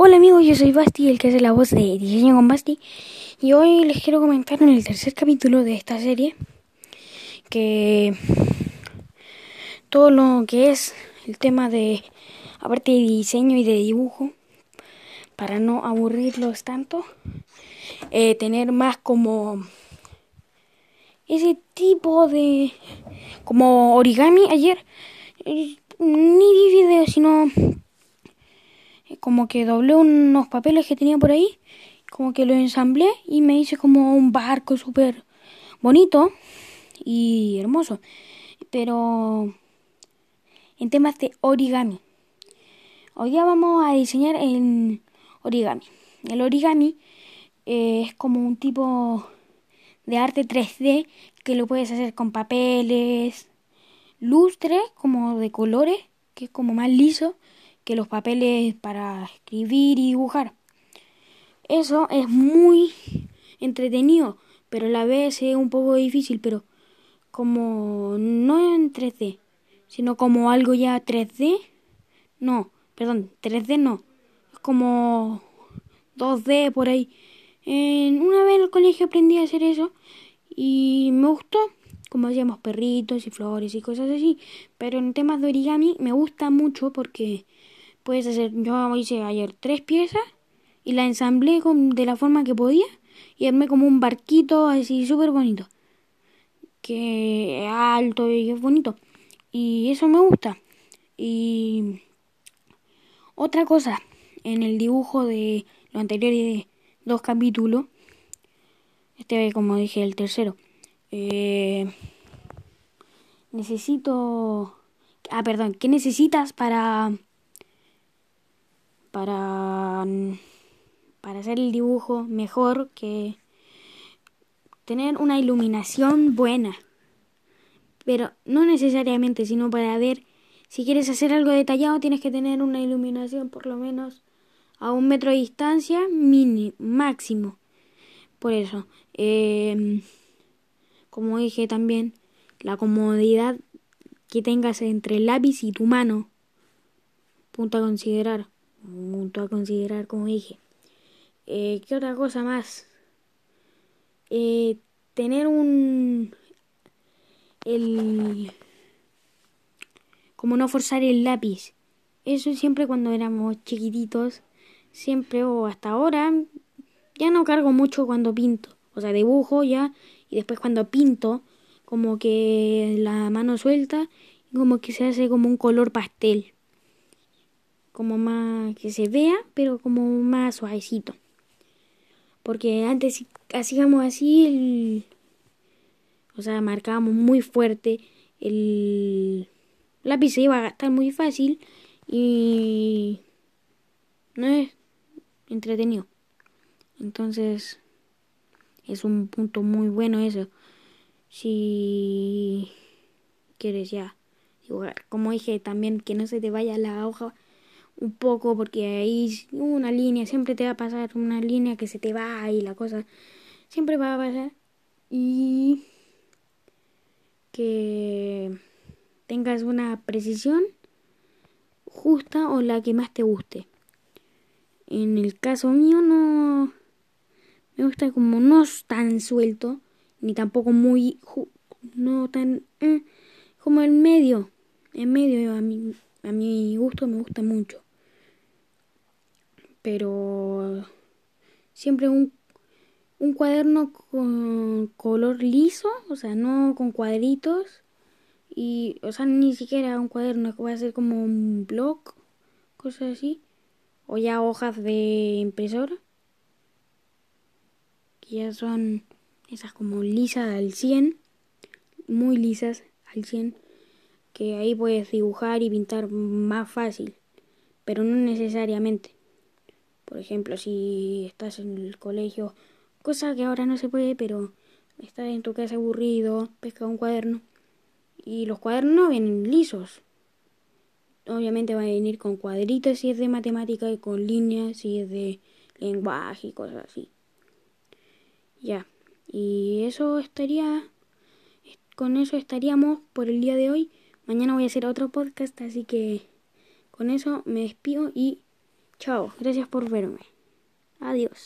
Hola amigos, yo soy Basti, el que hace la voz de Diseño con Basti. Y hoy les quiero comentar en el tercer capítulo de esta serie que todo lo que es el tema de, aparte de diseño y de dibujo, para no aburrirlos tanto, eh, tener más como ese tipo de, como origami ayer, ni vi video, sino como que doblé unos papeles que tenía por ahí, como que lo ensamblé y me hice como un barco súper bonito y hermoso. Pero en temas de origami. Hoy día vamos a diseñar el origami. El origami eh, es como un tipo de arte 3D que lo puedes hacer con papeles, lustre como de colores, que es como más liso que los papeles para escribir y dibujar. Eso es muy entretenido, pero a la vez es un poco difícil, pero como no en 3D, sino como algo ya 3D, no, perdón, 3D no, es como 2D por ahí. En, una vez en el colegio aprendí a hacer eso y me gustó, como hacíamos perritos y flores y cosas así, pero en temas de origami me gusta mucho porque puedes hacer, yo hice ayer tres piezas y la ensamblé con, de la forma que podía y armé como un barquito así súper bonito, que es alto y es bonito. Y eso me gusta. Y otra cosa, en el dibujo de lo anterior y de dos capítulos, este como dije el tercero, eh, necesito... Ah, perdón, ¿qué necesitas para para, para hacer el dibujo mejor que tener una iluminación buena. Pero no necesariamente, sino para ver si quieres hacer algo detallado tienes que tener una iluminación por lo menos a un metro de distancia mini, máximo. Por eso, eh, como dije también, la comodidad que tengas entre el lápiz y tu mano. Punto a considerar punto a considerar, como dije. Eh, ¿Qué otra cosa más? Eh, tener un... El... Como no forzar el lápiz. Eso siempre cuando éramos chiquititos, siempre o hasta ahora, ya no cargo mucho cuando pinto. O sea, dibujo ya y después cuando pinto, como que la mano suelta y como que se hace como un color pastel como más que se vea, pero como más suavecito. Porque antes hacíamos así, el, o sea, marcábamos muy fuerte, el lápiz se iba a gastar muy fácil y no es entretenido. Entonces, es un punto muy bueno eso. Si quieres ya dibujar, como dije también, que no se te vaya la hoja un poco porque ahí una línea, siempre te va a pasar una línea que se te va y la cosa siempre va a pasar y que tengas una precisión justa o la que más te guste. En el caso mío no me gusta como no tan suelto ni tampoco muy no tan eh, como en medio, en medio a mi a mi gusto me gusta mucho pero siempre un, un cuaderno con color liso, o sea, no con cuadritos. Y, o sea, ni siquiera un cuaderno que va a ser como un blog, cosas así. O ya hojas de impresora. Que ya son esas como lisas al 100. Muy lisas al 100. Que ahí puedes dibujar y pintar más fácil. Pero no necesariamente. Por ejemplo, si estás en el colegio, cosa que ahora no se puede, pero estás en tu casa aburrido, pesca un cuaderno y los cuadernos no vienen lisos. Obviamente va a venir con cuadritos si es de matemática y con líneas si es de lenguaje y cosas así. Ya. Y eso estaría con eso estaríamos por el día de hoy. Mañana voy a hacer otro podcast, así que con eso me despido y Chao, gracias por verme. Adiós.